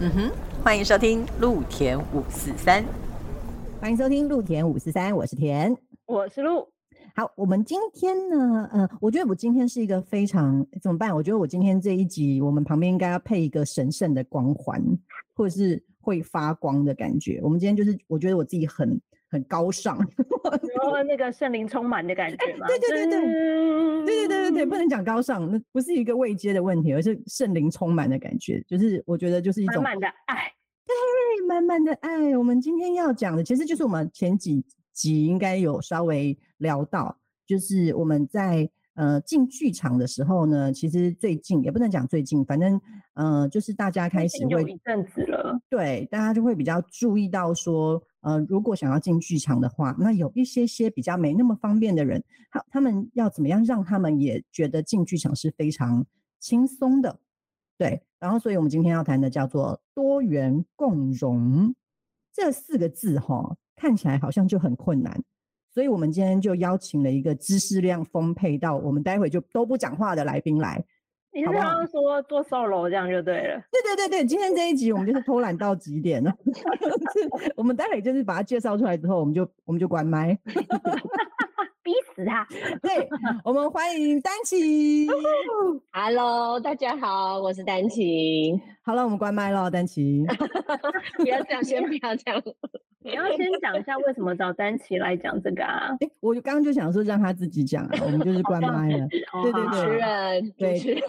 嗯哼，欢迎收听陆田五四三，欢迎收听陆田五四三，我是田，我是陆。好，我们今天呢，呃，我觉得我今天是一个非常怎么办？我觉得我今天这一集，我们旁边应该要配一个神圣的光环，或者是会发光的感觉。我们今天就是，我觉得我自己很很高尚，然后那个圣灵充满的感觉嘛。对对对对，对对对对对，不能讲高尚，那不是一个未接的问题，而是圣灵充满的感觉。就是我觉得就是一种满满的爱，对，满满的爱。我们今天要讲的，其实就是我们前几。集应该有稍微聊到，就是我们在呃进剧场的时候呢，其实最近也不能讲最近，反正呃就是大家开始会一阵子了，对，大家就会比较注意到说，呃，如果想要进剧场的话，那有一些些比较没那么方便的人，他他们要怎么样让他们也觉得进剧场是非常轻松的，对，然后所以我们今天要谈的叫做多元共融这四个字哈。看起来好像就很困难，所以我们今天就邀请了一个知识量丰沛到我们待会就都不讲话的来宾来。你是刚刚说做 solo 这样就对了。对对对对，今天这一集我们就是偷懒到极点了。我们待会就是把它介绍出来之后，我们就我们就关麦。逼死他！对，我们欢迎丹琪。Hello，大家好，我是丹琪。好了，我们关麦了，丹琪。不要这样，先不要这样。你要先讲一下为什么找丹琪来讲这个啊？哎，我刚刚就想说让他自己讲，我们就是关麦了。对对对，主持人，对。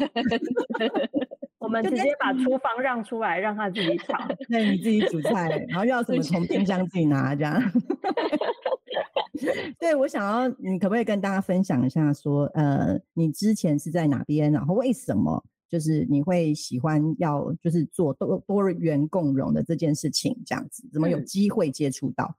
我们直接把厨房让出来，让他自己炒。那，你自己煮菜，然后要什么从冰箱自己拿，这样。对，我想要你可不可以跟大家分享一下，说呃，你之前是在哪边，然后为什么就是你会喜欢要就是做多多元共融的这件事情，这样子怎么有机会接触到？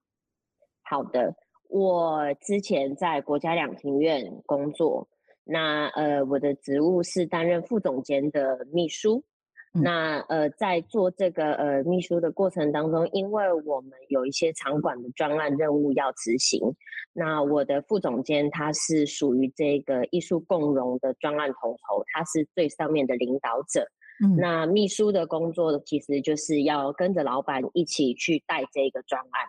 好的，我之前在国家两庭院工作，那呃，我的职务是担任副总监的秘书。那呃，在做这个呃秘书的过程当中，因为我们有一些场馆的专案任务要执行，那我的副总监他是属于这个艺术共融的专案统筹，他是最上面的领导者。嗯，那秘书的工作其实就是要跟着老板一起去带这个专案，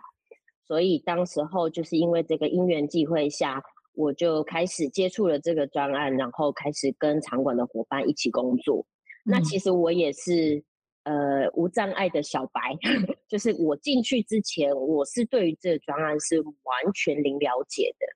所以当时候就是因为这个因缘际会下，我就开始接触了这个专案，然后开始跟场馆的伙伴一起工作。那其实我也是呃无障碍的小白，就是我进去之前，我是对于这个专案是完全零了解的，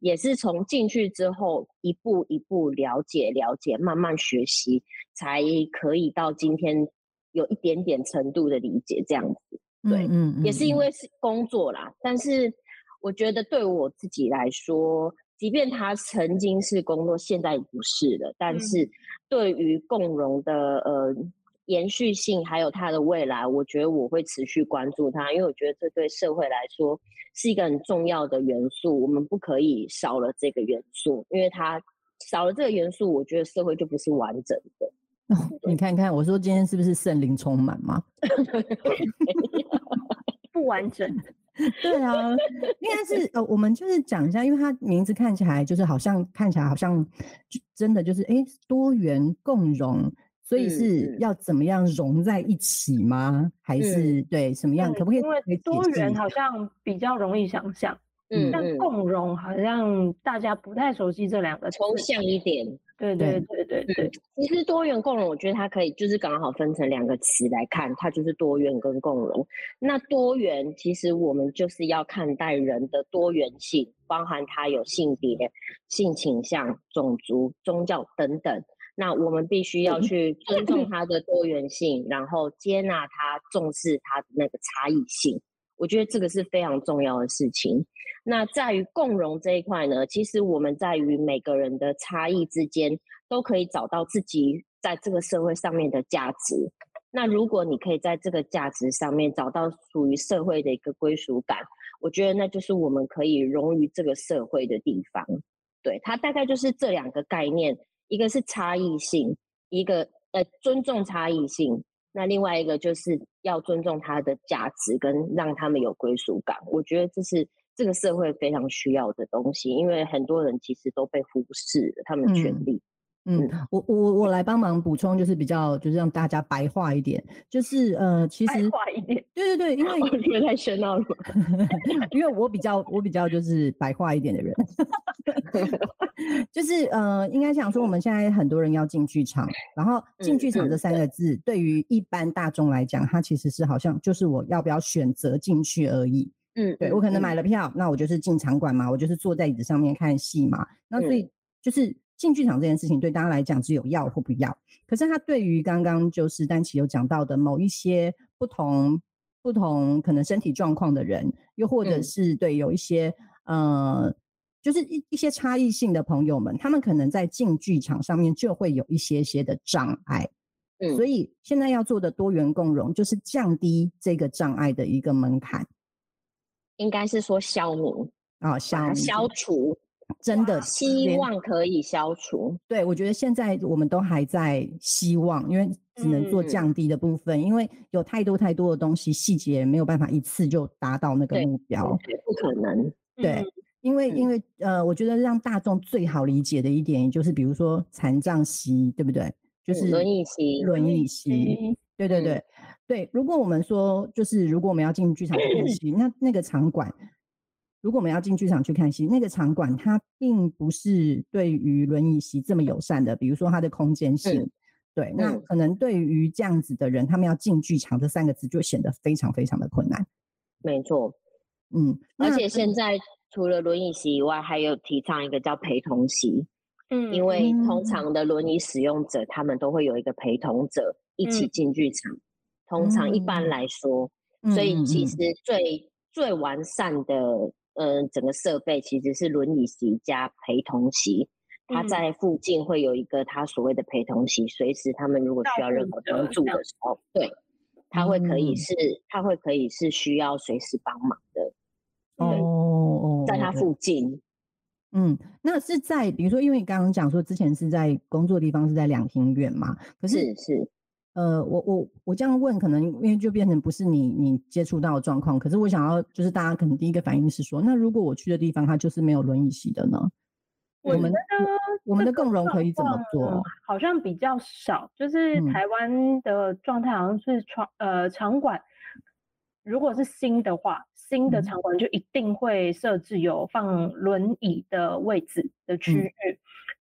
也是从进去之后一步一步了解了解，慢慢学习，才可以到今天有一点点程度的理解这样子。对，嗯，也是因为是工作啦，但是我觉得对我自己来说。即便他曾经是工作，现在不是了，但是对于共荣的呃延续性，还有它的未来，我觉得我会持续关注它，因为我觉得这对社会来说是一个很重要的元素，我们不可以少了这个元素，因为它少了这个元素，我觉得社会就不是完整的。你看看，我说今天是不是圣灵充满吗？不完整。对啊，应该是呃，我们就是讲一下，因为它名字看起来就是好像看起来好像就真的就是哎多元共融，所以是要怎么样融在一起吗？还是对什么样？可不可以？因为多元好像比较容易想象。嗯，但共融好像大家不太熟悉这两个，抽象一点。对对对对对。其实多元共融，我觉得它可以就是刚好分成两个词来看，它就是多元跟共融。那多元其实我们就是要看待人的多元性，包含他有性别、性倾向、种族、宗教等等。那我们必须要去尊重他的多元性，然后接纳他，重视他的那个差异性。我觉得这个是非常重要的事情。那在于共融这一块呢，其实我们在于每个人的差异之间，都可以找到自己在这个社会上面的价值。那如果你可以在这个价值上面找到属于社会的一个归属感，我觉得那就是我们可以融于这个社会的地方。对，它大概就是这两个概念，一个是差异性，一个呃尊重差异性。那另外一个就是要尊重他的价值，跟让他们有归属感。我觉得这是这个社会非常需要的东西，因为很多人其实都被忽视了他们权利。嗯，我我我来帮忙补充，就是比较就是让大家白话一点，就是呃，其实白话一点，对对对，因为我觉得太喧闹了，因为我比较我比较就是白话一点的人，就是呃，应该想说我们现在很多人要进剧场，然后进剧场这三个字，对于一般大众来讲，它其实是好像就是我要不要选择进去而已。嗯，对我可能买了票，那我就是进场馆嘛，我就是坐在椅子上面看戏嘛，那所以就是。进剧场这件事情对大家来讲只有要或不要，可是他对于刚刚就是丹奇有讲到的某一些不同不同可能身体状况的人，又或者是对有一些呃就是一一些差异性的朋友们，他们可能在进剧场上面就会有一些些的障碍，嗯，所以现在要做的多元共融就是降低这个障碍的一个门槛，应该是说消弭啊消消除。真的希望可以消除。对，我觉得现在我们都还在希望，因为只能做降低的部分，因为有太多太多的东西细节没有办法一次就达到那个目标，不可能。对，因为因为呃，我觉得让大众最好理解的一点，就是比如说残障席，对不对？就是轮椅席，轮椅席。对对对对，如果我们说就是如果我们要进剧场看戏，那那个场馆。如果我们要进剧场去看戏，那个场馆它并不是对于轮椅席这么友善的。比如说它的空间性，对，那可能对于这样子的人，他们要进剧场这三个字就显得非常非常的困难。没错，嗯，而且现在除了轮椅席以外，还有提倡一个叫陪同席。嗯，因为通常的轮椅使用者，他们都会有一个陪同者一起进剧场。通常一般来说，所以其实最最完善的。嗯，整个设备其实是轮椅席加陪同席，他在附近会有一个他所谓的陪同席，随时他们如果需要任何帮助的时候，对，他会可以是，他会可以是需要随时帮忙的。哦，在他附近，嗯，那是在比如说，因为你刚刚讲说之前是在工作地方是在两厅院嘛，可是是。呃，我我我这样问，可能因为就变成不是你你接触到的状况。可是我想要，就是大家可能第一个反应是说，那如果我去的地方它就是没有轮椅席的呢？我们的我们的共融可以怎么做？好像比较少，就是台湾的状态好像是场呃场馆，如果是新的话，新的场馆就一定会设置有放轮椅的位置的区域。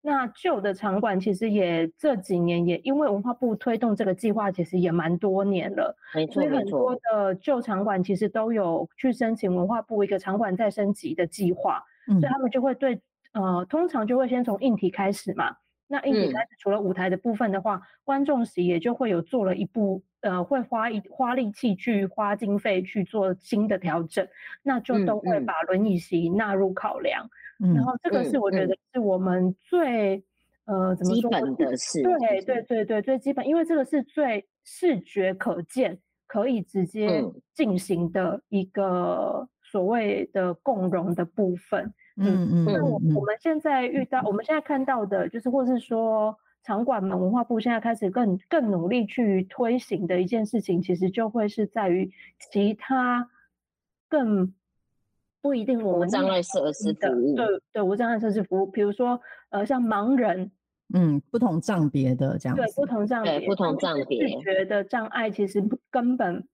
那旧的场馆其实也这几年也因为文化部推动这个计划，其实也蛮多年了，所以很多的旧场馆其实都有去申请文化部一个场馆再升级的计划，所以他们就会对呃，通常就会先从硬体开始嘛。那硬体开始除了舞台的部分的话，观众席也就会有做了一部呃，会花一花力气去花经费去做新的调整，那就都会把轮椅席纳入考量。然后这个是我觉得是我们最呃怎么说？基本的事。对对对对，最基本，因为这个是最视觉可见、可以直接进行的一个所谓的共融的部分。嗯嗯。那我我们现在遇到，我们现在看到的，就是或是说场馆们文化部现在开始更更努力去推行的一件事情，其实就会是在于其他更。不一定，我们障碍设施服务，对对，无障碍设施服务，比如说，呃，像盲人，嗯，不同障别的这样，对，不同障别，不同障别，视觉的障碍，其实根本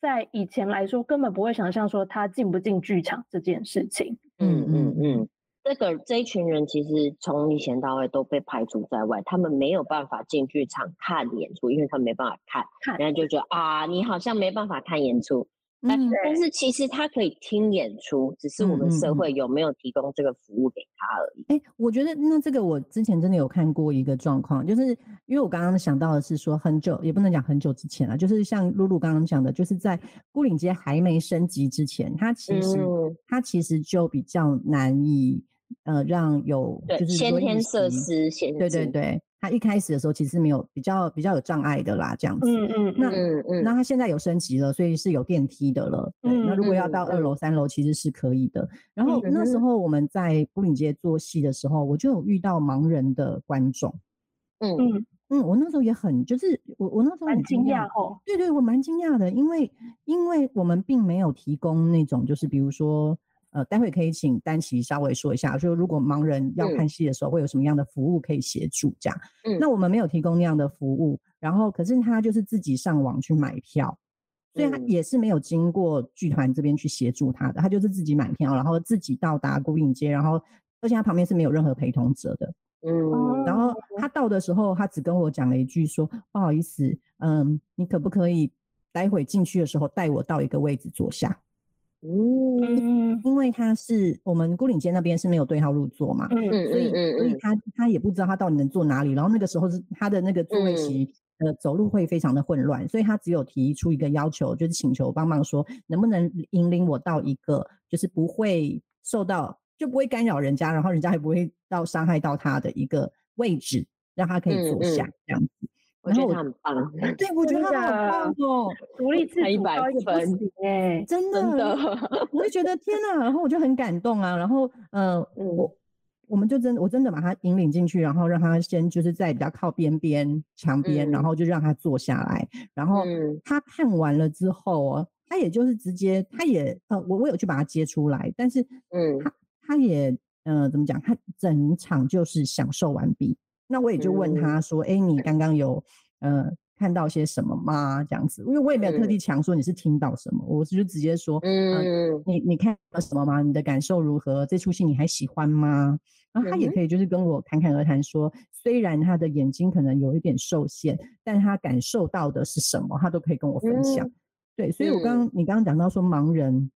在以前来说，根本不会想象说他进不进剧场这件事情。嗯嗯嗯，这个这一群人其实从以前到尾都被排除在外，他们没有办法进剧场看演出，因为他们没办法看，人家就觉得啊，你好像没办法看演出。但但是其实他可以听演出，只是我们社会有没有提供这个服务给他而已。哎，我觉得那这个我之前真的有看过一个状况，就是因为我刚刚想到的是说很久也不能讲很久之前啊，就是像露露刚刚讲的，就是在孤岭街还没升级之前，它其实它其实就比较难以呃让有就是先天设施先对对对。他一开始的时候其实没有比较比较有障碍的啦，这样子。嗯嗯。那那他现在有升级了，所以是有电梯的了。嗯。那如果要到二楼、三楼，其实是可以的。然后那时候我们在布岭街做戏的时候，我就有遇到盲人的观众。嗯嗯嗯，我那时候也很，就是我我那时候很惊讶哦。对对，我蛮惊讶的，因为因为我们并没有提供那种就是比如说呃，待会可以请丹琪稍微说一下，就如果盲人要看戏的时候，会有什么样的服务可以协助这样。嗯，那我们没有提供那样的服务，然后可是他就是自己上网去买票，所以他也是没有经过剧团这边去协助他的，他就是自己买票，然后自己到达孤影街，然后而且他旁边是没有任何陪同者的。嗯，然后他到的时候，他只跟我讲了一句说：“不好意思，嗯，你可不可以待会进去的时候带我到一个位置坐下？”嗯，因为他是我们孤岭街那边是没有对号入座嘛，所以所以他他也不知道他到底能坐哪里。然后那个时候是他的那个座位席，呃，走路会非常的混乱，所以他只有提出一个要求，就是请求帮忙说，能不能引领我到一个就是不会受到。就不会干扰人家，然后人家也不会到伤害到他的一个位置，让他可以坐下这样子。我觉得他很棒，对 我觉得他好棒哦，独立自主高一分，哎，真的，真的，我就觉得天哪，然后我就很感动啊，然后呃，我我们就真我真的把他引领进去，然后让他先就是在比较靠边边墙边，然后就让他坐下来，然后他看完了之后哦，他也就是直接，他也呃，我我有去把他接出来，但是嗯，他。他也，呃，怎么讲？他整场就是享受完毕。那我也就问他说：“哎，你刚刚有，呃，看到些什么吗？”这样子，因为我也没有特地强说你是听到什么，我是就直接说：“嗯，你你看到什么吗？你的感受如何？这出戏你还喜欢吗？”然后他也可以就是跟我侃侃而谈说，虽然他的眼睛可能有一点受限，但他感受到的是什么，他都可以跟我分享。对，所以我刚你刚刚讲到说盲人。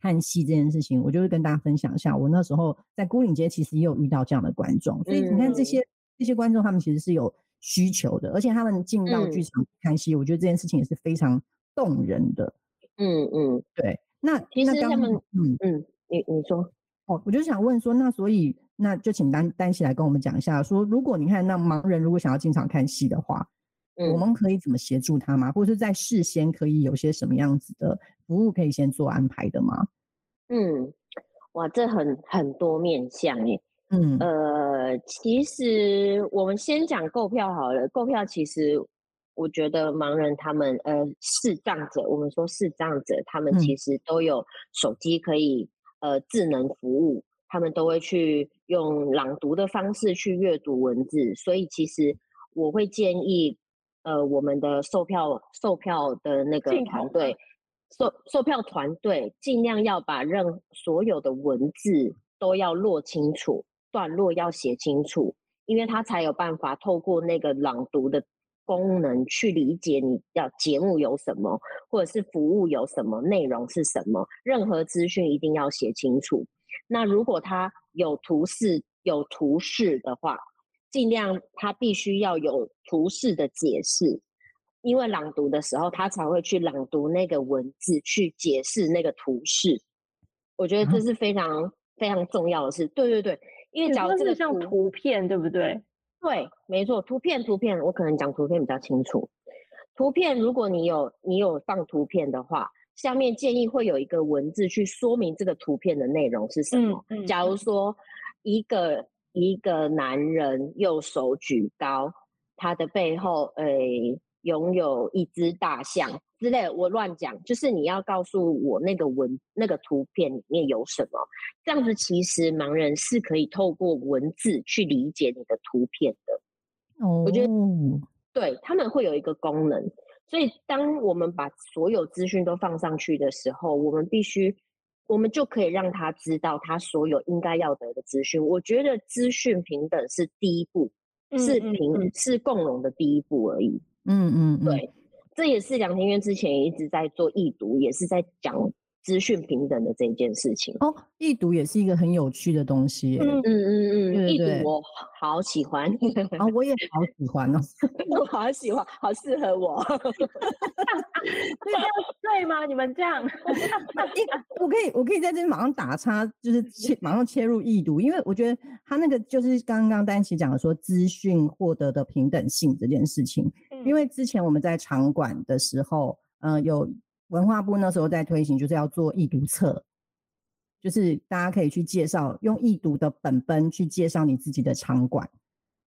看戏这件事情，我就是跟大家分享一下。我那时候在孤岭街，其实也有遇到这样的观众，所以你看这些这些观众，他们其实是有需求的，而且他们进到剧场看戏，我觉得这件事情也是非常动人的。嗯嗯，对。那其实他们，嗯嗯，你你说，哦，我就想问说，那所以那就请丹丹起来跟我们讲一下，说如果你看那盲人如果想要进场看戏的话。我们可以怎么协助他吗？或者是在事先可以有些什么样子的服务可以先做安排的吗？嗯，哇，这很很多面向耶。嗯，呃，其实我们先讲购票好了。购票其实我觉得盲人他们，呃，视障者，我们说视障者，他们其实都有手机可以，呃，智能服务，他们都会去用朗读的方式去阅读文字，所以其实我会建议。呃，我们的售票售票的那个团队，售售票团队尽量要把任所有的文字都要落清楚，段落要写清楚，因为他才有办法透过那个朗读的功能去理解你要节目有什么，或者是服务有什么内容是什么，任何资讯一定要写清楚。那如果他有图示有图示的话。尽量他必须要有图示的解释，因为朗读的时候他才会去朗读那个文字，去解释那个图示。我觉得这是非常非常重要的事。对对对，因为假如这个像图片，对不对？对，没错，图片图片，我可能讲图片比较清楚。图片，如果你有你有放图片的话，下面建议会有一个文字去说明这个图片的内容是什么。假如说一个。一个男人右手举高，他的背后诶拥有一只大象之类，我乱讲，就是你要告诉我那个文那个图片里面有什么，这样子其实盲人是可以透过文字去理解你的图片的。哦，我觉得对他们会有一个功能，所以当我们把所有资讯都放上去的时候，我们必须。我们就可以让他知道他所有应该要得的资讯。我觉得资讯平等是第一步，是平是共荣的第一步而已。嗯嗯，对，这也是梁天院之前一直在做易读，也是在讲。资讯平等的这件事情哦，易读也是一个很有趣的东西。嗯嗯嗯嗯，易读我好喜欢啊，我也好喜欢哦，我好喜欢，好适合我。这样 对吗？你们这样，我可以，我可以在这马上打叉，就是切马上切入易读，因为我觉得他那个就是刚刚丹琪讲的说资讯获得的平等性这件事情，因为之前我们在场馆的时候，嗯，有。文化部那时候在推行，就是要做易读册，就是大家可以去介绍，用易读的本本去介绍你自己的场馆。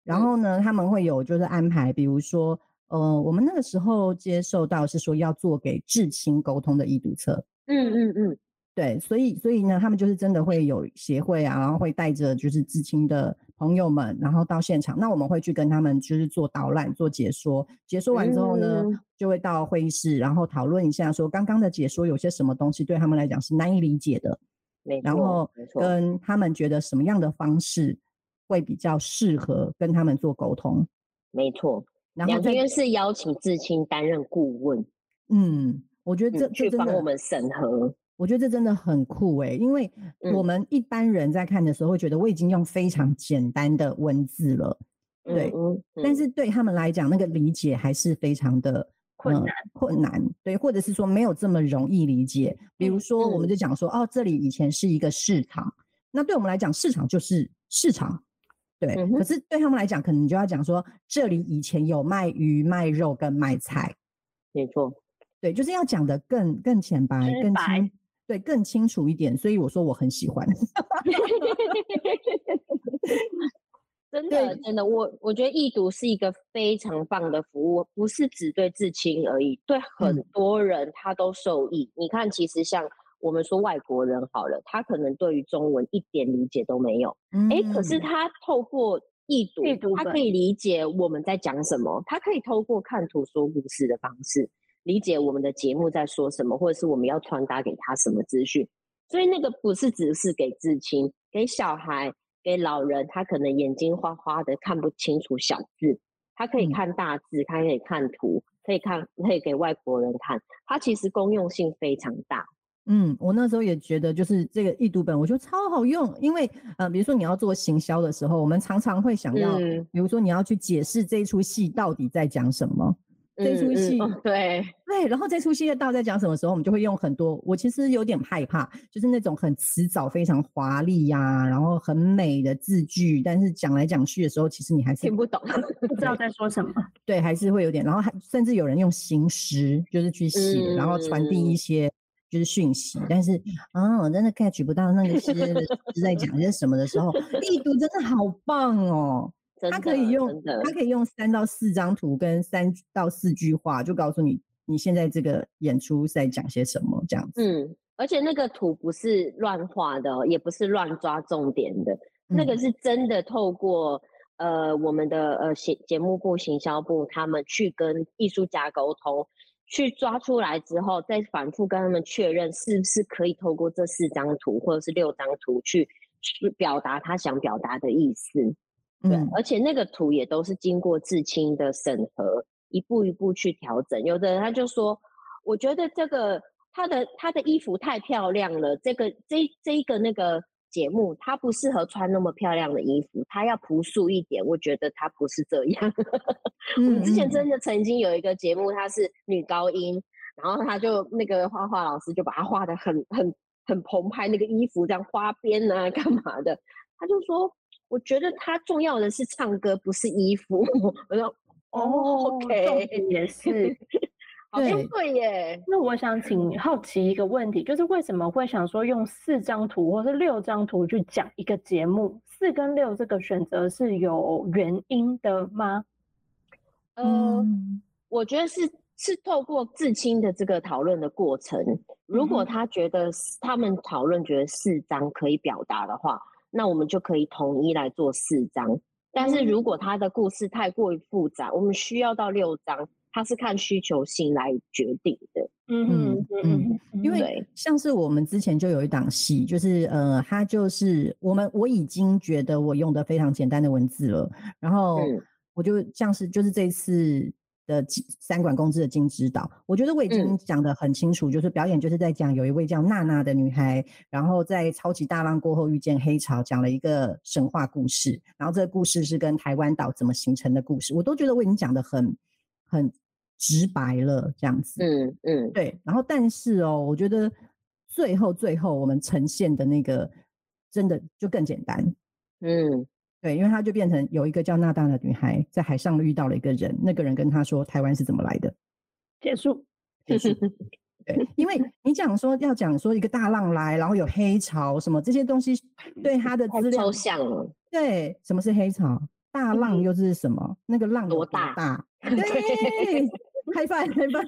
然后呢，他们会有就是安排，比如说，呃，我们那个时候接受到是说要做给至亲沟通的易读册。嗯嗯嗯。对，所以所以呢，他们就是真的会有协会啊，然后会带着就是至亲的朋友们，然后到现场。那我们会去跟他们就是做导览、做解说。解说完之后呢，就会到会议室，然后讨论一下，说刚刚的解说有些什么东西对他们来讲是难以理解的。然后跟他们觉得什么样的方式会比较适合跟他们做沟通。没错。然后这边是邀请志清担任顾问。嗯，我觉得这去帮我们审核。我觉得这真的很酷哎，因为我们一般人在看的时候会觉得我已经用非常简单的文字了，对，但是对他们来讲，那个理解还是非常的困难，困难，对，或者是说没有这么容易理解。比如说，我们就。讲说，哦，这里以前是一个市场，那对我们来讲，市场就是市场，对，可是对他们来讲，可能就要讲说，这里以前有卖鱼、卖肉跟卖菜，没错，对，就是要讲的更更浅白、更清。对，更清楚一点，所以我说我很喜欢。真的，真的，我我觉得易读是一个非常棒的服务，不是只对至亲而已，对很多人他都受益。你看，其实像我们说外国人好了，他可能对于中文一点理解都没有，哎，可是他透过易读，他可以理解我们在讲什么，他可以透过看图说故事的方式。理解我们的节目在说什么，或者是我们要传达给他什么资讯，所以那个不是只是给至亲，给小孩、给老人，他可能眼睛花花的看不清楚小字，他可以看大字，他可以看图，可以看，可以给外国人看，它其实功用性非常大。嗯，我那时候也觉得，就是这个易读本，我觉得超好用，因为呃，比如说你要做行销的时候，我们常常会想要，比如说你要去解释这一出戏到底在讲什么。这出戏对对，然后这出戏到在讲什么时候，我们就会用很多。我其实有点害怕，就是那种很辞藻、非常华丽呀，然后很美的字句，但是讲来讲去的时候，其实你还是听不懂，不知道在说什么。对，还是会有点。然后还甚至有人用行诗，就是去写，然后传递一些就是讯息。但是啊，我真的 catch 不到那个诗是在讲些什么的时候，力度真的好棒哦。他可以用，他可以用三到四张图跟三到四句话，就告诉你你现在这个演出在讲些什么这样子。嗯，而且那个图不是乱画的，也不是乱抓重点的，那个是真的透过呃我们的呃节节目部、行销部他们去跟艺术家沟通，去抓出来之后，再反复跟他们确认是不是可以透过这四张图或者是六张图去去表达他想表达的意思。对，而且那个图也都是经过至亲的审核，一步一步去调整。有的人他就说，我觉得这个他的他的衣服太漂亮了，这个这这一个那个节目他不适合穿那么漂亮的衣服，他要朴素一点。我觉得他不是这样。我们之前真的曾经有一个节目，她是女高音，然后他就那个画画老师就把她画的很很很澎湃，那个衣服这样花边啊干嘛的，他就说。我觉得他重要的是唱歌，不是衣服。我说哦，OK，也是，好像对耶。那我想请好奇一个问题，就是为什么会想说用四张图或是六张图去讲一个节目？四跟六这个选择是有原因的吗？嗯，我觉得是是透过至亲的这个讨论的过程，如果他觉得他们讨论觉得四张可以表达的话。那我们就可以统一来做四章，但是如果他的故事太过于复杂，我们需要到六章，它是看需求性来决定的。嗯嗯嗯，因为像是我们之前就有一档戏，就是呃，它就是我们我已经觉得我用的非常简单的文字了，然后我就像是就是这次。的三管公司的金指导，我觉得我已经讲得很清楚，就是表演就是在讲有一位叫娜娜的女孩，然后在超级大浪过后遇见黑潮，讲了一个神话故事，然后这个故事是跟台湾岛怎么形成的故事，我都觉得我已经讲得很很直白了，这样子，嗯嗯，对，然后但是哦，我觉得最后最后我们呈现的那个真的就更简单，嗯。对，因为他就变成有一个叫娜娜的女孩在海上遇到了一个人，那个人跟他说台湾是怎么来的。结束，结束。对，因为 你讲说要讲说一个大浪来，然后有黑潮什么这些东西，对他的资料抽象了。对，什么是黑潮？大浪又是什么？那个浪多大？大。对，嗨饭嗨饭，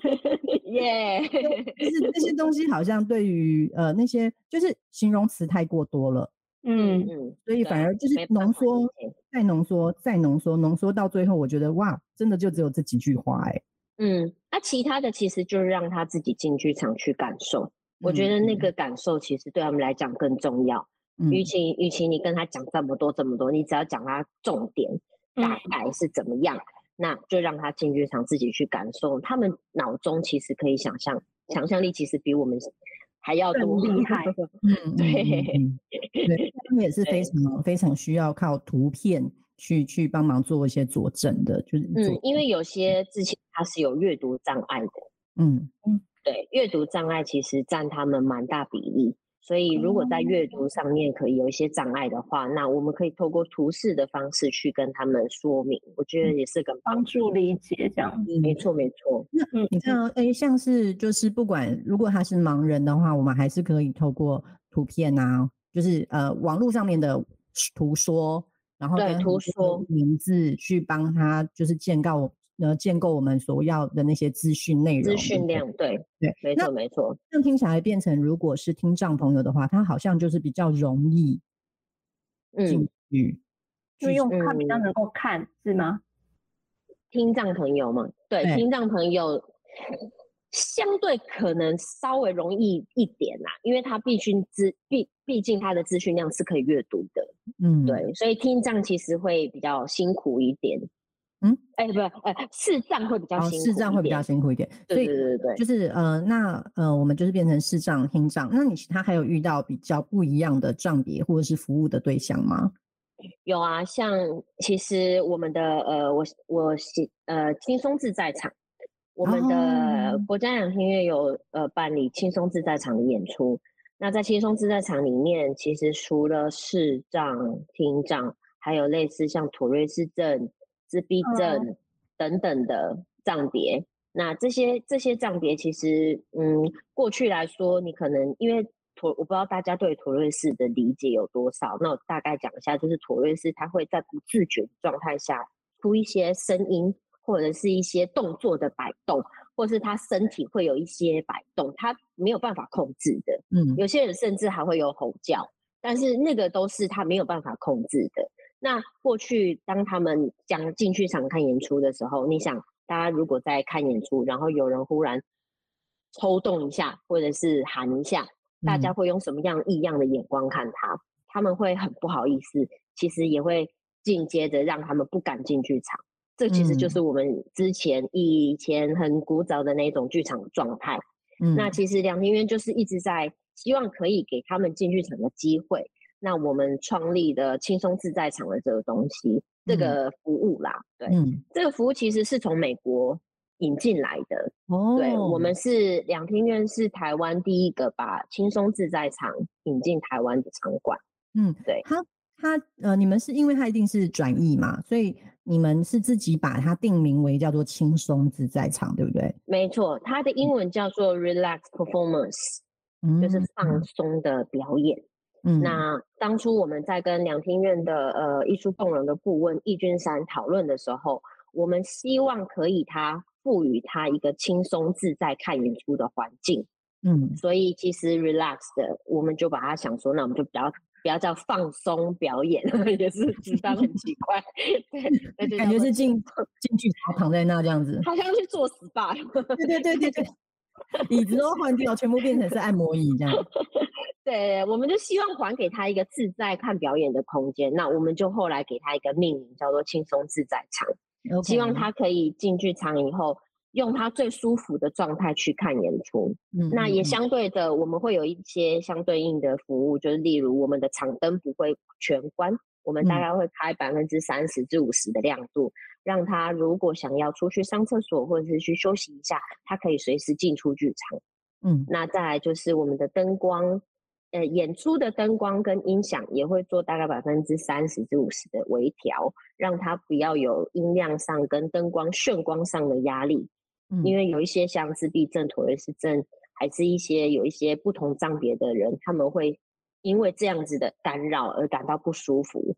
耶！就是这些东西好像对于呃那些就是形容词太过多了，嗯嗯，所以反而就是浓缩再浓缩再浓缩，浓缩到最后，我觉得哇，真的就只有这几句话哎。嗯，那其他的其实就是让他自己进剧场去感受，我觉得那个感受其实对他们来讲更重要。与其与其你跟他讲这么多这么多，你只要讲他重点大概是怎么样，那就让他进剧场自己去感受。他们脑中其实可以想象，想象力其实比我们还要多厉害。嗯，对，对，他们也是 非常非常需要靠图片。去去帮忙做一些佐证的，就是嗯，因为有些之前他是有阅读障碍的，嗯嗯，对，阅读障碍其实占他们蛮大比例，所以如果在阅读上面可以有一些障碍的话，那我们可以透过图示的方式去跟他们说明，我觉得也是个帮助理解这样。没错没错。那你看，哎，像是就是不管如果他是盲人的话，我们还是可以透过图片啊，就是呃网络上面的图说。然后跟图说名字去帮他，就是建构呃建构我们所要的那些资讯内容。资讯量，对对，没错没错。这样听起来变成，如果是听障朋友的话，他好像就是比较容易进去，就用看比较能够看，是吗？听障朋友嘛，对，听障朋友。相对可能稍微容易一点啦，因为他必须资毕毕竟他的资讯量是可以阅读的，嗯，对，所以听障其实会比较辛苦一点，嗯，哎，不，哎，视障会比较辛苦，视障会比较辛苦一点，对对对对，就是呃，那呃，我们就是变成视障听障，那你其他还有遇到比较不一样的障别或者是服务的对象吗？有啊，像其实我们的呃，我我呃轻松自在场。我们的国家两厅院有呃办理轻松自在场的演出。那在轻松自在场里面，其实除了视障、听障，还有类似像妥瑞氏症、自闭症等等的障别。那这些这些障别，其实嗯，过去来说，你可能因为妥，我不知道大家对妥瑞氏的理解有多少。那我大概讲一下，就是妥瑞氏他会在不自觉的状态下出一些声音。或者是一些动作的摆动，或是他身体会有一些摆动，他没有办法控制的。嗯，有些人甚至还会有吼叫，但是那个都是他没有办法控制的。那过去当他们将进去场看演出的时候，你想，大家如果在看演出，然后有人忽然抽动一下，或者是喊一下，大家会用什么样异样的眼光看他？他们会很不好意思，其实也会进阶的让他们不敢进剧场。这其实就是我们之前以前很古早的那种剧场状态。嗯，那其实两庭院就是一直在希望可以给他们进剧场的机会。那我们创立的轻松自在场的这个东西，这个服务啦，对，这个服务其实是从美国引进来的。哦，对，我们是两厅院是台湾第一个把轻松自在场引进台湾的场馆。嗯，对。它它呃，你们是因为它一定是转译嘛，所以。你们是自己把它定名为叫做轻松自在场，对不对？没错，它的英文叫做 Relax Performance，就是放松的表演。嗯，那当初我们在跟两厅院的呃艺术动容的顾问易君山讨论的时候，我们希望可以他赋予他一个轻松自在看演出的环境。嗯，所以其实 Relax 的，我们就把它想说，那我们就比较。不要叫放松表演，也是知道很奇怪，对，感觉是进进去然后躺在那这样子，好像去做 SPA，对对对对对，椅子都换掉，全部变成是按摩椅这样。对，我们就希望还给他一个自在看表演的空间，那我们就后来给他一个命名，叫做轻松自在场，希望他可以进剧场以后。用他最舒服的状态去看演出，嗯，那也相对的，我们会有一些相对应的服务，就是例如我们的场灯不会全关，我们大概会开百分之三十至五十的亮度，让他如果想要出去上厕所或者是去休息一下，他可以随时进出剧场。嗯，那再来就是我们的灯光，呃，演出的灯光跟音响也会做大概百分之三十至五十的微调，让他不要有音量上跟灯光炫光上的压力。嗯因为有一些像自闭症、妥瑞氏症，还是一些有一些不同障别的人，他们会因为这样子的干扰而感到不舒服。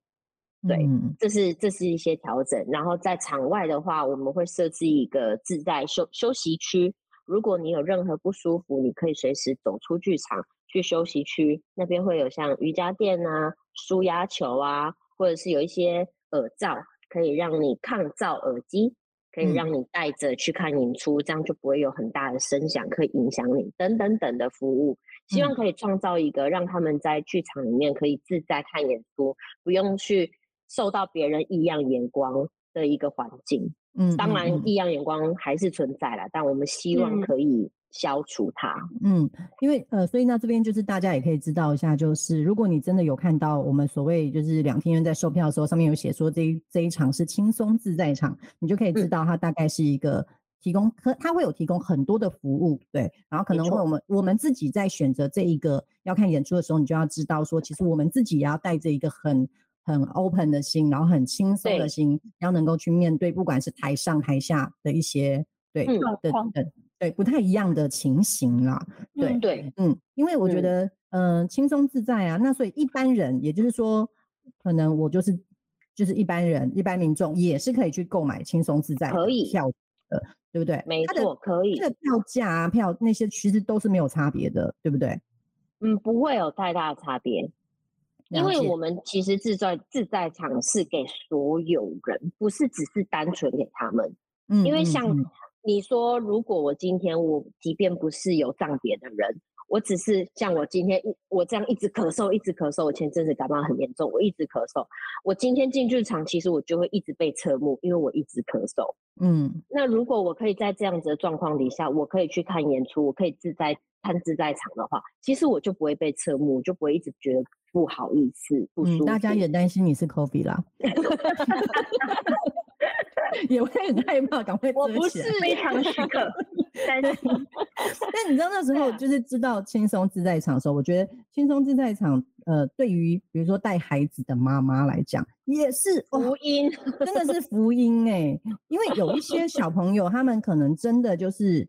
对，这是这是一些调整。然后在场外的话，我们会设置一个自带休休息区。如果你有任何不舒服，你可以随时走出剧场去休息区，那边会有像瑜伽垫啊、舒压球啊，或者是有一些耳罩，可以让你抗噪耳机，可以让你戴着去看演出，这样就不会有很大的声响可以影响你等等等的服务。希望可以创造一个让他们在剧场里面可以自在看演出，不用去。受到别人异样眼光的一个环境，嗯，当然异样眼光还是存在了，但我们希望可以消除它。嗯，因为呃，所以那这边就是大家也可以知道一下，就是如果你真的有看到我们所谓就是两天院在售票的时候，上面有写说这一这一场是轻松自在场，你就可以知道它大概是一个提供，可它会有提供很多的服务，对，然后可能会我们我们自己在选择这一个要看演出的时候，你就要知道说，其实我们自己也要带着一个很。很 open 的心，然后很轻松的心，要能够去面对，不管是台上台下的一些对的的对不太一样的情形啦。对对，嗯，因为我觉得，嗯，轻松自在啊，那所以一般人，也就是说，可能我就是就是一般人，一般民众也是可以去购买轻松自在可以票的，对不对？没错，可以。这个票价啊，票那些其实都是没有差别的，对不对？嗯，不会有太大的差别。因为我们其实自在自在场是给所有人，不是只是单纯给他们。嗯，因为像你说，如果我今天我即便不是有障别的人，我只是像我今天我这样一直咳嗽，一直咳嗽，我前阵子感冒很严重，我一直咳嗽，我今天进剧场，其实我就会一直被侧目，因为我一直咳嗽。嗯，那如果我可以在这样子的状况底下，我可以去看演出，我可以自在看自在场的话，其实我就不会被侧目，我就不会一直觉得。不好意思，嗯，大家也担心你是 COVID 啦，也会很害怕，赶快我不是非常许可担心。但你知道那时候就是知道轻松自在场的时候，我觉得轻松自在场，呃，对于比如说带孩子的妈妈来讲，也是福音，真的是福音哎，因为有一些小朋友，他们可能真的就是，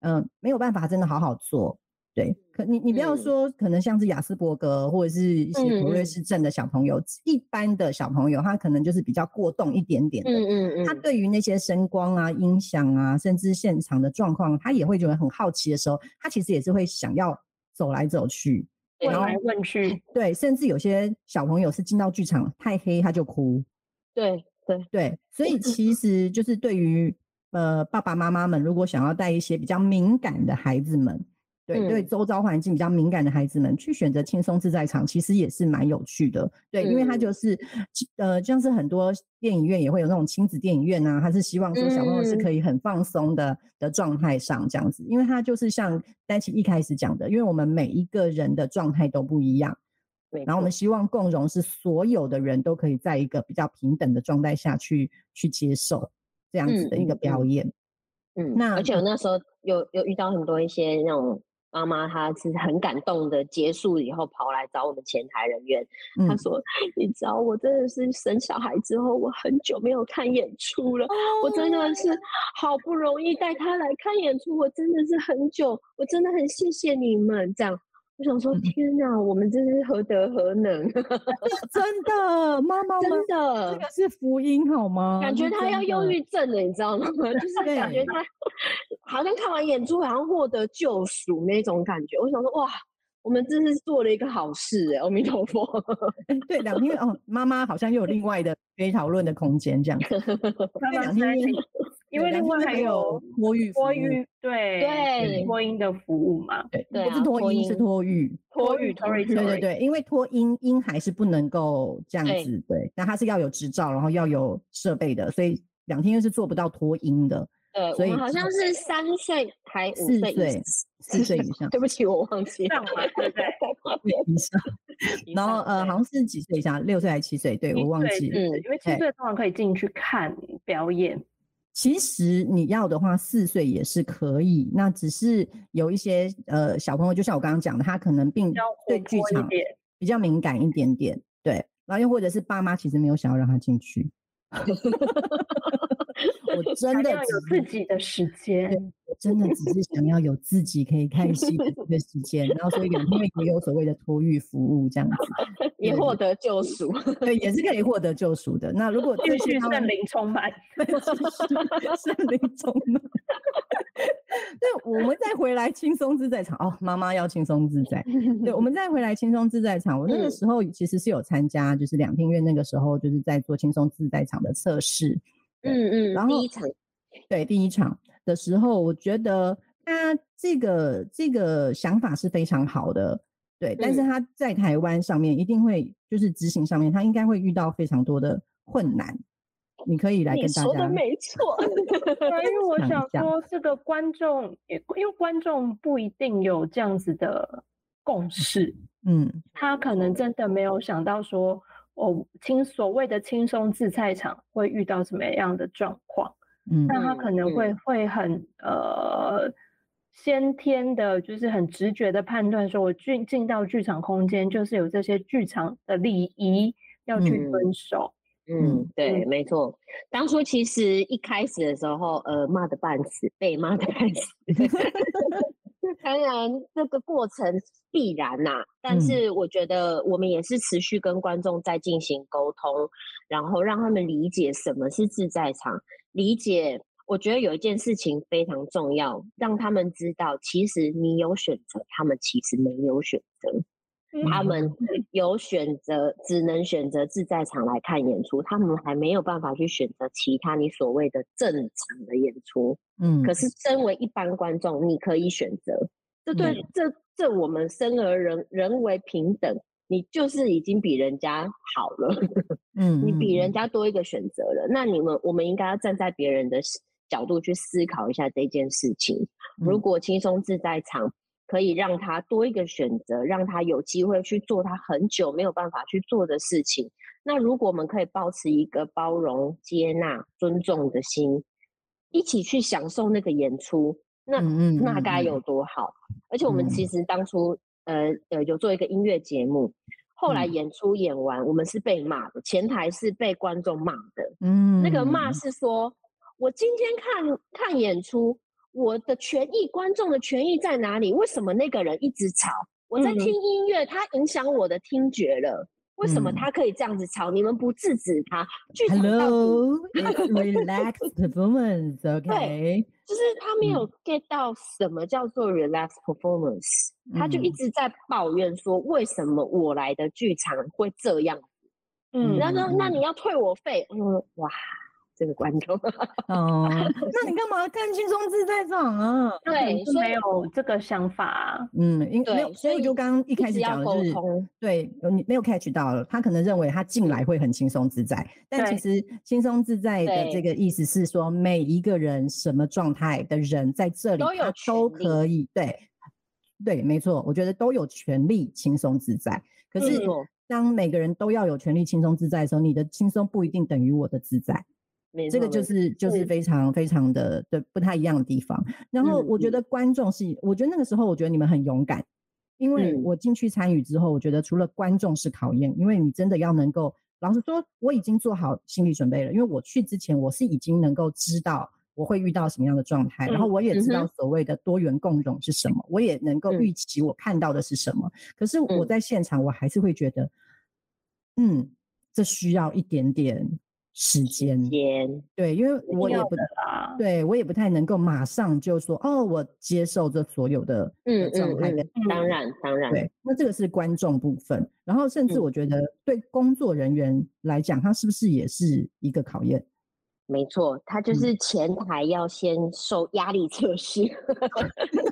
嗯，没有办法真的好好做。对，可你你不要说，可能像是雅斯伯格或者是一些普瑞士症的小朋友，一般的小朋友，他可能就是比较过动一点点的。嗯嗯嗯。他对于那些声光啊、音响啊，甚至现场的状况，他也会觉得很好奇的时候，他其实也是会想要走来走去，问来问去。对，甚至有些小朋友是进到剧场太黑他就哭。对对对，所以其实就是对于呃爸爸妈妈们，如果想要带一些比较敏感的孩子们。对对，周遭环境比较敏感的孩子们去选择轻松自在场，其实也是蛮有趣的。对，因为它就是，呃，像是很多电影院也会有那种亲子电影院啊，他是希望说小朋友是可以很放松的的状态上这样子，因为它就是像丹琪一开始讲的，因为我们每一个人的状态都不一样，对，然后我们希望共融是所有的人都可以在一个比较平等的状态下去去接受这样子的一个表演。嗯，那而且我那时候有有遇到很多一些那种。妈妈她是很感动的，结束以后跑来找我们前台人员，她说：“你知道我真的是生小孩之后，我很久没有看演出了，我真的是好不容易带她来看演出，我真的是很久，我真的很谢谢你们这样。”我想说，天哪，我们真是何德何能？真的，妈妈真的，这个是福音好吗？感觉他要忧郁症了，你知道吗？就是感觉他好像看完演出，好像获得救赎那种感觉。我想说，哇，我们真是做了一个好事哎！阿弥陀佛。对，两天哦，妈妈好像又有另外的可以讨论的空间，这样。两天。因为另外还有托育，托育对对托婴的服务嘛，对，不是托婴是托育，托育托育对对对，因为托婴婴还是不能够这样子，对，那他是要有执照，然后要有设备的，所以两天又是做不到托婴的，呃，所以好像是三岁还四岁，四岁以上，对不起，我忘记了，对对 以上，然后呃，好像是几岁以上，六岁还是七岁？对我忘记，嗯，因为七岁通常可以进去看表演。其实你要的话，四岁也是可以。那只是有一些呃小朋友，就像我刚刚讲的，他可能并对剧场比较敏感一点点。对，然后又或者是爸妈其实没有想要让他进去，我真的要有自己的时间，真的只是想要有自己可以看戏的时间，然后所以两天也有所谓的托育服务这样子，也获得救赎，对，也是可以获得救赎的。那如果继续圣灵充满，圣灵充满。对，我们再回来轻松自在场哦，妈妈要轻松自在。对，我们再回来轻松自在场。我那个时候其实是有参加，就是两厅院那个时候就是在做轻松自在场的测试。嗯嗯，然后第一场，对第一场的时候，我觉得他这个这个想法是非常好的，对。但是他在台湾上面一定会就是执行上面，他应该会遇到非常多的困难。你可以来跟大家。说的没错，因为我想说，这个观众也因为观众不一定有这样子的共识，嗯，他可能真的没有想到说，哦，轻所谓的轻松自菜场会遇到什么样的状况，嗯，那他可能会会很呃先天的，就是很直觉的判断，说我进进到剧场空间，就是有这些剧场的礼仪要去遵守。嗯，对，没错。当初其实一开始的时候，呃，骂的半死，被骂的半死。当然，这个过程必然呐。但是我觉得我们也是持续跟观众在进行沟通，然后让他们理解什么是自在场。理解，我觉得有一件事情非常重要，让他们知道，其实你有选择，他们其实没有选择。他们有选择，只能选择自在场来看演出，他们还没有办法去选择其他你所谓的正常的演出。嗯，可是身为一般观众，你可以选择。这对这这我们生而人人为平等，你就是已经比人家好了。嗯，你比人家多一个选择了。那你们我们应该要站在别人的角度去思考一下这件事情。如果轻松自在场。可以让他多一个选择，让他有机会去做他很久没有办法去做的事情。那如果我们可以保持一个包容、接纳、尊重的心，一起去享受那个演出，那那该有多好！而且我们其实当初呃呃有做一个音乐节目，后来演出演完，我们是被骂的，前台是被观众骂的。嗯，那个骂是说，我今天看看演出。我的权益，观众的权益在哪里？为什么那个人一直吵？我在听音乐，他影响我的听觉了。为什么他可以这样子吵？你们不制止他？Hello，relax performance，OK？对，就是他没有 get 到什么叫做 relax performance，他就一直在抱怨说，为什么我来的剧场会这样？嗯，然后那你要退我费？嗯，哇。这个观众 哦，那你干嘛看轻松自在场啊？对，没有这个想法。嗯，因为所以就刚刚一开始讲的就是，对，你没有 catch 到了，他可能认为他进来会很轻松自在，但其实轻松自在的这个意思是说，每一个人什么状态的人在这里，他都可以。对，对，没错，我觉得都有权利轻松自在。可是当每个人都要有权利轻松自在的时候，你的轻松不一定等于我的自在。这个就是就是非常非常的的不太一样的地方。然后我觉得观众是，我觉得那个时候我觉得你们很勇敢，因为我进去参与之后，我觉得除了观众是考验，因为你真的要能够，老实说，我已经做好心理准备了，因为我去之前我是已经能够知道我会遇到什么样的状态，然后我也知道所谓的多元共融是什么，我也能够预期我看到的是什么。可是我在现场，我还是会觉得，嗯，这需要一点点。时间，对，因为我也不，对我也不太能够马上就说，哦，我接受这所有的嗯状态的，当然当然，对，那这个是观众部分，然后甚至我觉得对工作人员来讲，他是不是也是一个考验？没错，他就是前台要先受压力测试。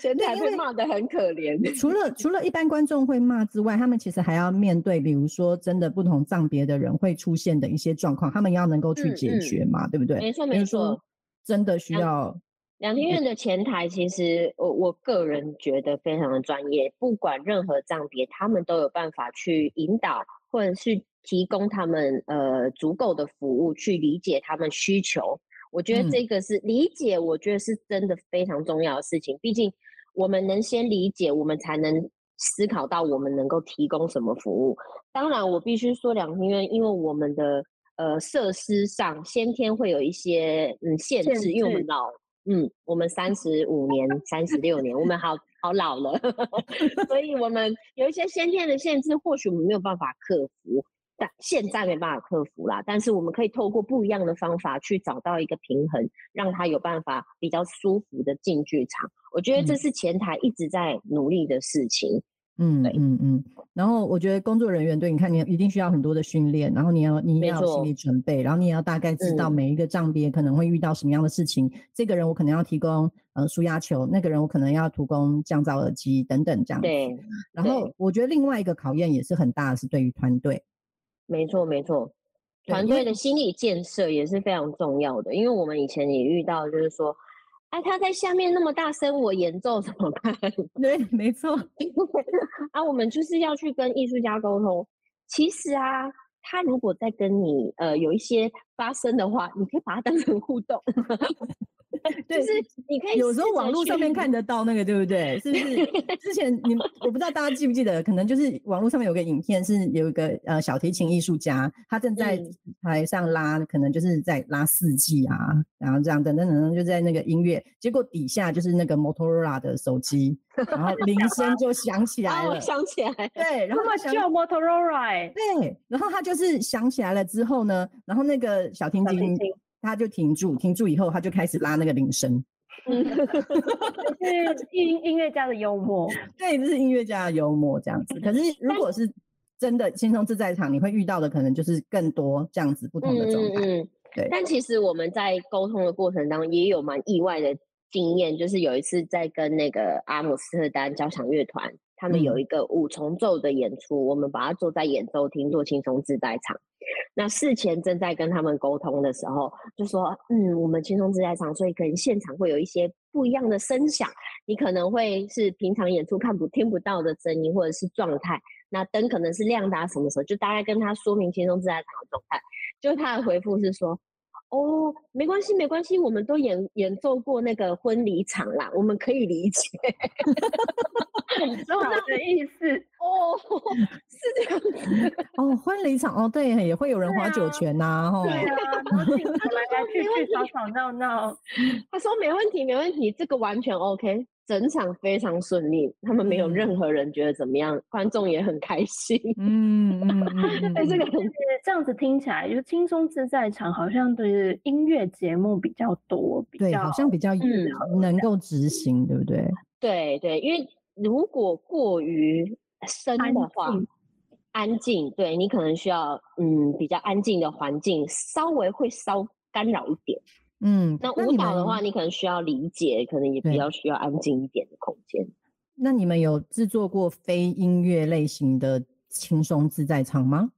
前台被骂的很可怜。除了 除了一般观众会骂之外，他们其实还要面对，比如说真的不同葬别的人会出现的一些状况，他们要能够去解决嘛，对不对？没错没错，真的需要。两厅院的前台其实我我个人觉得非常的专业，不管任何葬别，他们都有办法去引导或者是提供他们呃足够的服务，去理解他们需求。我觉得这个是理解，我觉得是真的非常重要的事情。毕竟我们能先理解，我们才能思考到我们能够提供什么服务。当然，我必须说两厅院，因为我们的呃设施上先天会有一些嗯限制，因为我们老嗯我们三十五年、三十六年，我们好好老了，所以我们有一些先天的限制，或许我们没有办法克服。但现在没办法克服啦，但是我们可以透过不一样的方法去找到一个平衡，让他有办法比较舒服的进剧场。我觉得这是前台一直在努力的事情。嗯嗯嗯。然后我觉得工作人员对你看，你一定需要很多的训练，然后你要你要心理准备，然后你也要大概知道每一个账别可能会遇到什么样的事情。这个人我可能要提供呃舒压球，那个人我可能要提供降噪耳机等等这样子。对。然后我觉得另外一个考验也是很大的，是对于团队。没错，没错，团队的心理建设也是非常重要的。因为我们以前也遇到，就是说，哎，他在下面那么大声，我演奏怎么办？对，没错。啊，我们就是要去跟艺术家沟通。其实啊，他如果在跟你呃有一些发生的话，你可以把它当成互动。就是你可以有时候网络上面看得到那个，对不对？是不是？之前你我不知道大家记不记得，可能就是网络上面有个影片，是有一个呃小提琴艺术家，他正在台上拉，可能就是在拉四季啊，然后这样等等等等，就在那个音乐，结果底下就是那个 Motorola 的手机，然后铃声就响起来 了，响起来，对，然后叫 Motorola，对，然后他就是响起来了之后呢，然后那个小提琴。他就停住，停住以后，他就开始拉那个铃声。嗯，是音音乐家的幽默。对，这是音乐家的幽默这样子。可是如果是真的轻松自在场，你会遇到的可能就是更多这样子不同的状态。嗯嗯。对。但其实我们在沟通的过程当中，也有蛮意外的经验，就是有一次在跟那个阿姆斯特丹交响乐团，他们有一个五重奏的演出，我们把它做在演奏厅做轻松自在场。那事前正在跟他们沟通的时候，就说：“嗯，我们轻松自在场，所以可能现场会有一些不一样的声响，你可能会是平常演出看不听不到的声音或者是状态。那灯可能是亮达什么时候，就大概跟他说明轻松自在场的状态。就他的回复是说。”哦，没关系，没关系，我们都演演奏过那个婚礼场啦，我们可以理解。什么的意思？哦，是这样子。哦，婚礼场哦，对，也会有人划酒泉呐，哈。对啊，来来去去吵吵闹闹。他说没问题，没问题，这个完全 OK。整场非常顺利，他们没有任何人觉得怎么样，观众也很开心。嗯 哎，这个是这样子听起来，就轻松自在场，好像对音乐节目比较多，对，好像比较能够执行，对不对？对对，因为如果过于深的话，安静，对你可能需要嗯比较安静的环境，稍微会稍干扰一点。嗯，那舞蹈的话，你可能需要理解，可能也比较需要安静一点的空间。那你们有制作过非音乐类型的轻松自在场吗？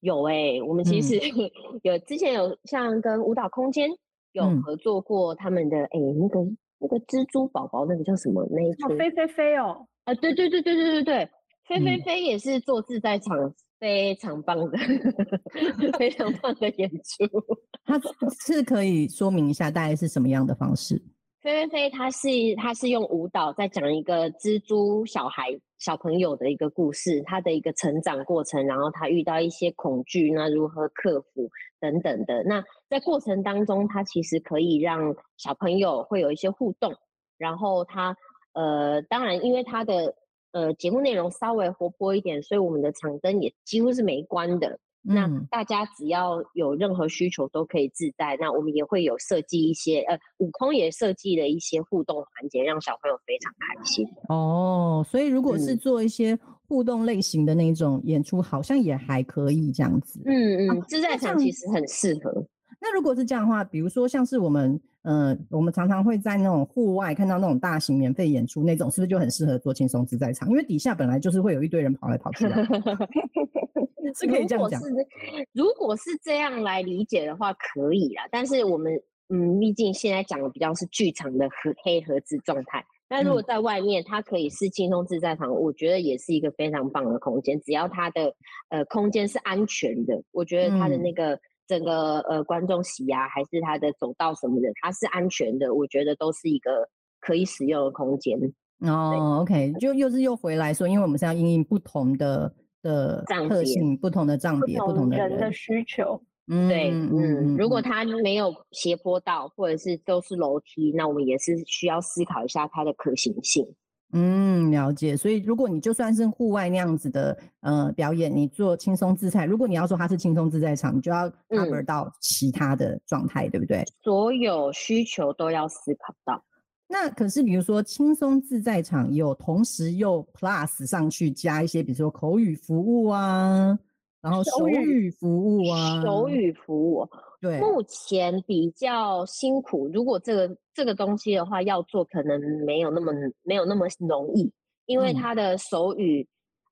有哎，我们其实 有之前有像跟舞蹈空间有合作过他们的哎那个那个蜘蛛宝宝那个叫什么那一出？飞飞飞哦，啊对对对对对对对，飞飞飞也是做自在场。非常棒的，非常棒的演出。它是可以说明一下大概是什么样的方式？飞飞飞，它是它是用舞蹈在讲一个蜘蛛小孩小朋友的一个故事，他的一个成长过程，然后他遇到一些恐惧，那如何克服等等的。那在过程当中，他其实可以让小朋友会有一些互动，然后他呃，当然因为他的。呃，节目内容稍微活泼一点，所以我们的场灯也几乎是没关的。那大家只要有任何需求都可以自带。那我们也会有设计一些，呃，悟空也设计了一些互动环节，让小朋友非常开心。哦，所以如果是做一些互动类型的那种演出，好像也还可以这样子。嗯嗯，自在场其实很适合。那如果是这样的话，比如说像是我们。嗯，我们常常会在那种户外看到那种大型免费演出，那种是不是就很适合做轻松自在场？因为底下本来就是会有一堆人跑来跑去，是可以这样讲。如果是这样来理解的话，可以啦。但是我们嗯，毕竟现在讲的比较是剧场的黑黑盒子状态。但如果在外面，它可以是轻松自在场，我觉得也是一个非常棒的空间。只要它的呃空间是安全的，我觉得它的那个。整个呃观众席啊，还是他的走道什么的，它是安全的，我觉得都是一个可以使用的空间。哦，OK，就又是又回来说，因为我们是要应应不同的的特性，不同的账别，不同的人的需求。嗯，对，嗯，如果它没有斜坡道，或者是都是楼梯，那我们也是需要思考一下它的可行性。嗯，了解。所以如果你就算是户外那样子的呃表演，你做轻松自在，如果你要说它是轻松自在场，你就要 cover 到其他的状态，对不对？所有需求都要思考到。那可是，比如说轻松自在场有同时又 plus 上去加一些，比如说口语服务啊，然后手语服务啊，手语服务。对，目前比较辛苦。如果这个这个东西的话要做，可能没有那么没有那么容易，因为它的手语，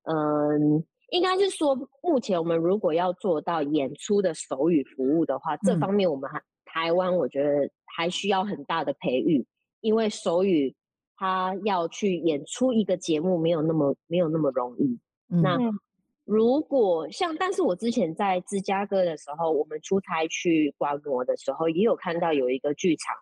嗯，应该是说目前我们如果要做到演出的手语服务的话，这方面我们还台湾我觉得还需要很大的培育。因为手语，他要去演出一个节目，没有那么没有那么容易。那如果像，但是我之前在芝加哥的时候，我们出差去观摩的时候，也有看到有一个剧场，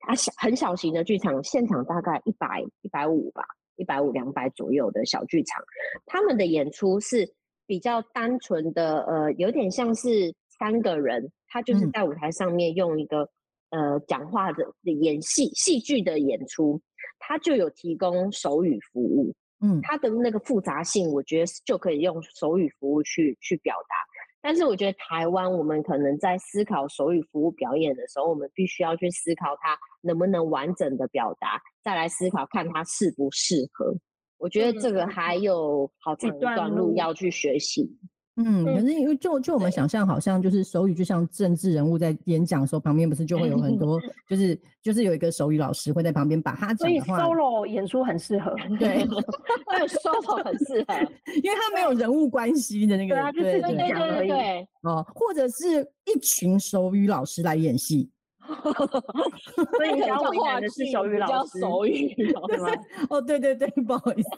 它小很小型的剧场，现场大概一百一百五吧，一百五两百左右的小剧场，他们的演出是比较单纯的，呃，有点像是三个人，他就是在舞台上面用一个。呃，讲话的演戏戏剧的演出，他就有提供手语服务。嗯，它的那个复杂性，我觉得就可以用手语服务去去表达。但是，我觉得台湾我们可能在思考手语服务表演的时候，我们必须要去思考它能不能完整的表达，再来思考看它适不适合。我觉得这个还有好长一段路要去学习。嗯，可是因为就就我们想象，好像就是手语，就像政治人物在演讲的时候，旁边不是就会有很多，就是就是有一个手语老师会在旁边把他讲的话。所以 solo 演出很适合，对，对，solo 很适合，因为他没有人物关系的那个，对对对对对，哦，或者是一群手语老师来演戏。所以比较为难的是手语老师，手语对吗？哦，对对对，不好意思，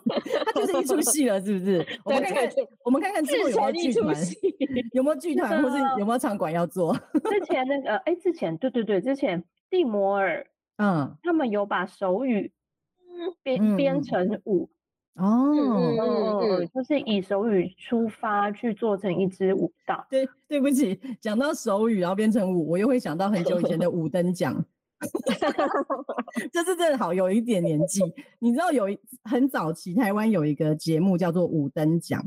他就是一出戏了，是不是？我们看看，我们看看之后有没有剧团，有没有剧团，或是有没有场馆要做？之前那个，哎，之前，对对对，之前蒂摩尔，嗯，他们有把手语编编成舞。哦，就是以手语出发去做成一支舞蹈。对，对不起，讲到手语然后变成舞，我又会想到很久以前的五等奖。这是真的好有一点年纪。你知道有很早期台湾有一个节目叫做五等奖，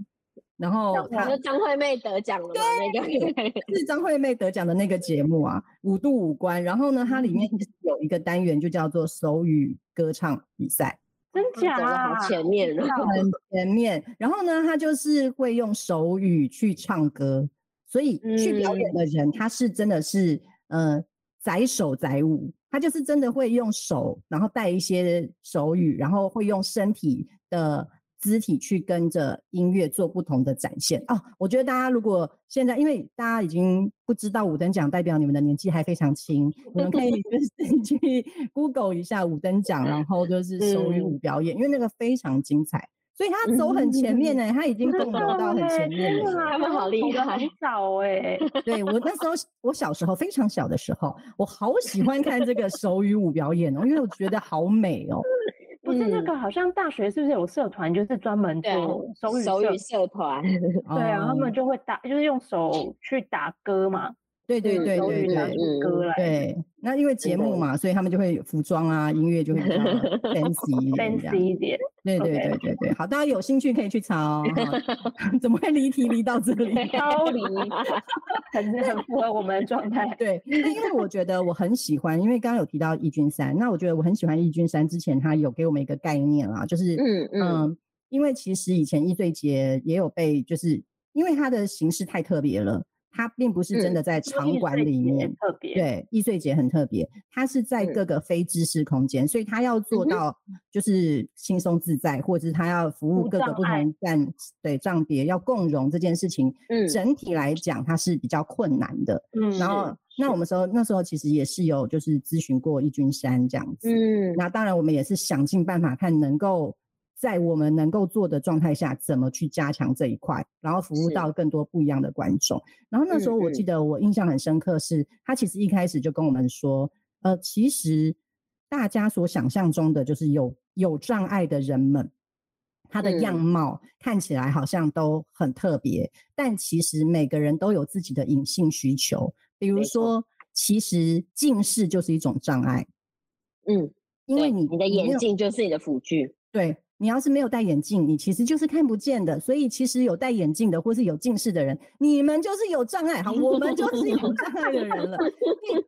然后他张惠妹得奖了吗？那个是张惠妹得奖的那个节目啊，五度五关。然后呢，它里面有一个单元就叫做手语歌唱比赛。真假？前面，很前面。然后呢，他就是会用手语去唱歌，所以去表演的人，他是真的是，呃，载手载舞，他就是真的会用手，然后带一些手语，然后会用身体的。肢体去跟着音乐做不同的展现哦。我觉得大家如果现在，因为大家已经不知道五等奖，代表你们的年纪还非常轻，你们可以 就是 去 Google 一下五等奖，然后就是手语舞表演，因为那个非常精彩。所以他走很前面呢，他已经动摇到很前面了。他们好厉害，很早哎。对我那时候，我小时候非常小的时候，我好喜欢看这个手语舞表演哦，因为我觉得好美哦。不是那个，好像大学是不是有社团，就是专门做手语手语社团？对啊，他们就会打，就是用手去打歌嘛。对对对对对，歌来。对，那因为节目嘛，所以他们就会服装啊，音乐就会比较 fancy 一点。对对对对对，好，大家有兴趣可以去查哦。怎么会离题离到这里？超离，很很符合我们的状态。对，因为我觉得我很喜欢，因为刚刚有提到易君山，那我觉得我很喜欢易君山。之前他有给我们一个概念啊，就是嗯嗯，因为其实以前易碎节也有被，就是因为它的形式太特别了。它并不是真的在场馆里面，特别。对易碎节很特别，它是在各个非知识空间，所以它要做到就是轻松自在，或者是它要服务各个不同站对站别要共融这件事情，嗯，整体来讲它是比较困难的，嗯，然后那我们时候那时候其实也是有就是咨询过易君山这样子，嗯，那当然我们也是想尽办法看能够。在我们能够做的状态下，怎么去加强这一块，然后服务到更多不一样的观众。然后那时候我记得我印象很深刻，是他其实一开始就跟我们说，呃，其实大家所想象中的就是有有障碍的人们。他的样貌看起来好像都很特别，但其实每个人都有自己的隐性需求。比如说，其实近视就是一种障碍。嗯，因为你你的眼镜就是你的辅具。对。你要是没有戴眼镜，你其实就是看不见的。所以其实有戴眼镜的，或是有近视的人，你们就是有障碍。好，我们就是有障碍的人了。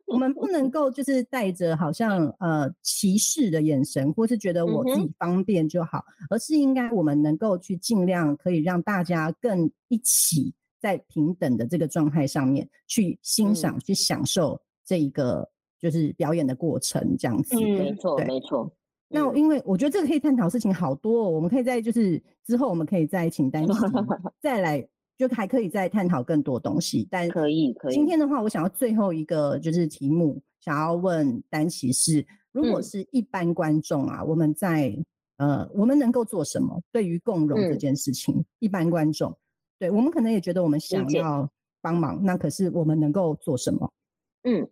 我们不能够就是带着好像呃歧视的眼神，或是觉得我自己方便就好，而是应该我们能够去尽量可以让大家更一起在平等的这个状态上面去欣赏、去享受这一个就是表演的过程，这样子。嗯，没错，没错。那因为我觉得这个可以探讨事情好多，哦，我们可以在就是之后我们可以再请丹琪 再来，就还可以再探讨更多东西。但可以可以。今天的话，我想要最后一个就是题目，想要问丹琪是：如果是一般观众啊，我们在呃，我们能够做什么？对于共融这件事情，一般观众，对我们可能也觉得我们想要帮忙，那可是我们能够做什么？嗯。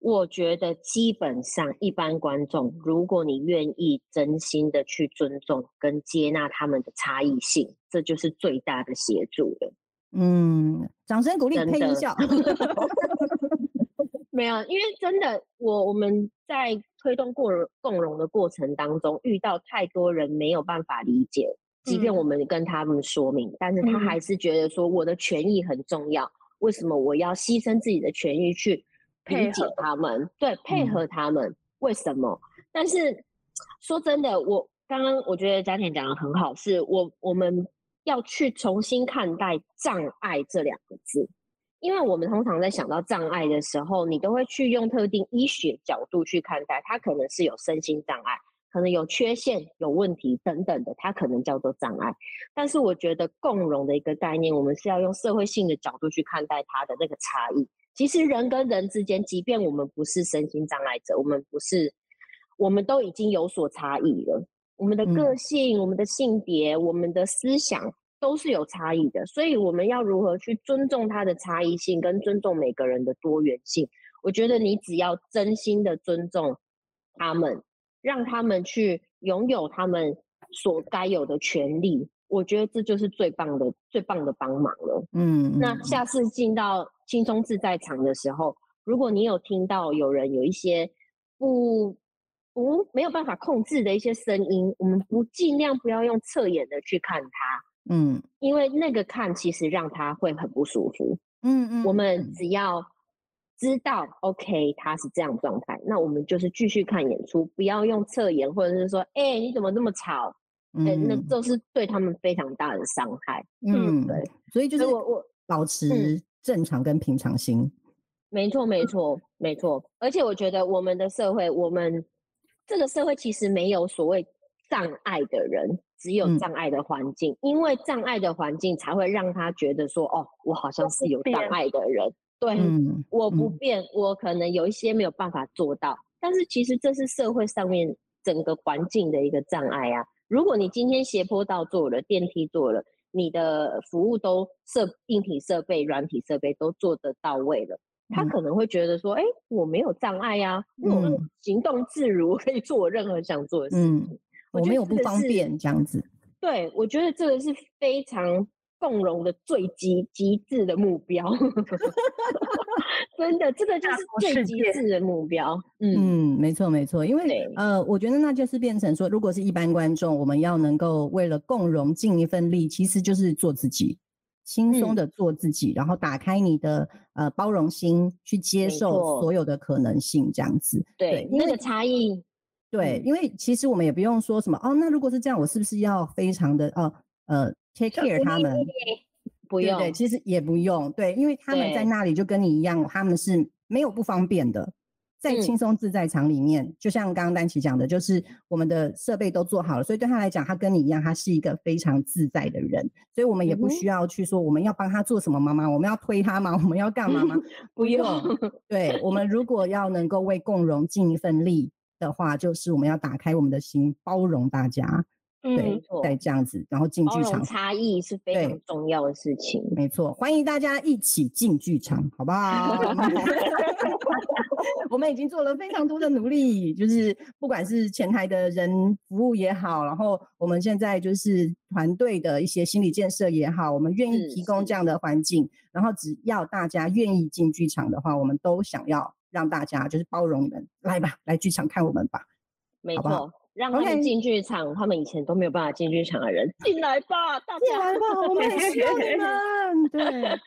我觉得基本上，一般观众，如果你愿意真心的去尊重跟接纳他们的差异性，这就是最大的协助了。嗯，掌声鼓励，配音效。没有，因为真的，我我们在推动过共融的过程当中，遇到太多人没有办法理解，即便我们跟他们说明，但是他还是觉得说我的权益很重要，为什么我要牺牲自己的权益去？理解他们，对，配合他们，为什么？但是说真的，我刚刚我觉得嘉田讲的很好，是我我们要去重新看待“障碍”这两个字，因为我们通常在想到障碍的时候，你都会去用特定医学角度去看待，它可能是有身心障碍，可能有缺陷、有问题等等的，它可能叫做障碍。但是我觉得共融的一个概念，我们是要用社会性的角度去看待它的那个差异。其实人跟人之间，即便我们不是身心障碍者，我们不是，我们都已经有所差异了。我们的个性、我们的性别、我们的思想都是有差异的。所以我们要如何去尊重它的差异性，跟尊重每个人的多元性？我觉得你只要真心的尊重他们，让他们去拥有他们所该有的权利，我觉得这就是最棒的、最棒的帮忙了。嗯，那下次进到。轻松自在场的时候，如果你有听到有人有一些不不没有办法控制的一些声音，我们不尽量不要用侧眼的去看他，嗯，因为那个看其实让他会很不舒服，嗯嗯，我们只要知道 OK 他是这样状态，那我们就是继续看演出，不要用侧眼或者是说，哎，你怎么那么吵？哎，那都是对他们非常大的伤害，嗯，对，所以就是我我保持。正常跟平常心，没错没错没错。而且我觉得我们的社会，我们这个社会其实没有所谓障碍的人，只有障碍的环境。因为障碍的环境才会让他觉得说，哦，我好像是有障碍的人。对，我不变，我可能有一些没有办法做到。但是其实这是社会上面整个环境的一个障碍啊。如果你今天斜坡道做了，电梯做了。你的服务都设硬体设备、软体设备都做得到位了，他可能会觉得说：“哎，我没有障碍呀，我行动自如，可以做我任何想做的事情。”我没有不方便这样子。对，我觉得这个是非常。共荣的最极极致的目标，真的，这个就是最极致的目标。嗯，没错没错，因为呃，我觉得那就是变成说，如果是一般观众，我们要能够为了共荣尽一份力，其实就是做自己，轻松的做自己，然后打开你的呃包容心，去接受所有的可能性，这样子。对，那个差异。对，因为其实我们也不用说什么哦，那如果是这样，我是不是要非常的哦呃。Take care 他们不用，对，其实也不用，对，因为他们在那里就跟你一样，他们是没有不方便的，在轻松自在场里面，就像刚刚丹琪讲的，就是我们的设备都做好了，所以对他来讲，他跟你一样，他是一个非常自在的人，所以我们也不需要去说我们要帮他做什么妈妈，我们要推他吗？我们要干嘛吗？不用，对我们如果要能够为共荣尽一份力的话，就是我们要打开我们的心，包容大家。对，在这样子，然后进剧场，差异是非常重要的事情。没错，欢迎大家一起进剧场，好不好？我们已经做了非常多的努力，就是不管是前台的人服务也好，然后我们现在就是团队的一些心理建设也好，我们愿意提供这样的环境，然后只要大家愿意进剧场的话，我们都想要让大家就是包容你们，来吧，来剧场看我们吧，没错。让他们进剧场，他们以前都没有办法进剧场的人，进来吧，大家进来吧，我们需要你们。对，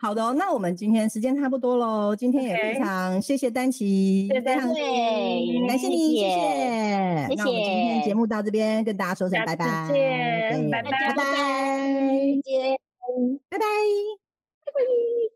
好的，那我们今天时间差不多喽，今天也非常谢谢丹琪，谢谢，感谢你，谢谢，那我们今天节目到这边，跟大家说声拜拜，拜拜，拜拜，再见，拜拜，拜拜。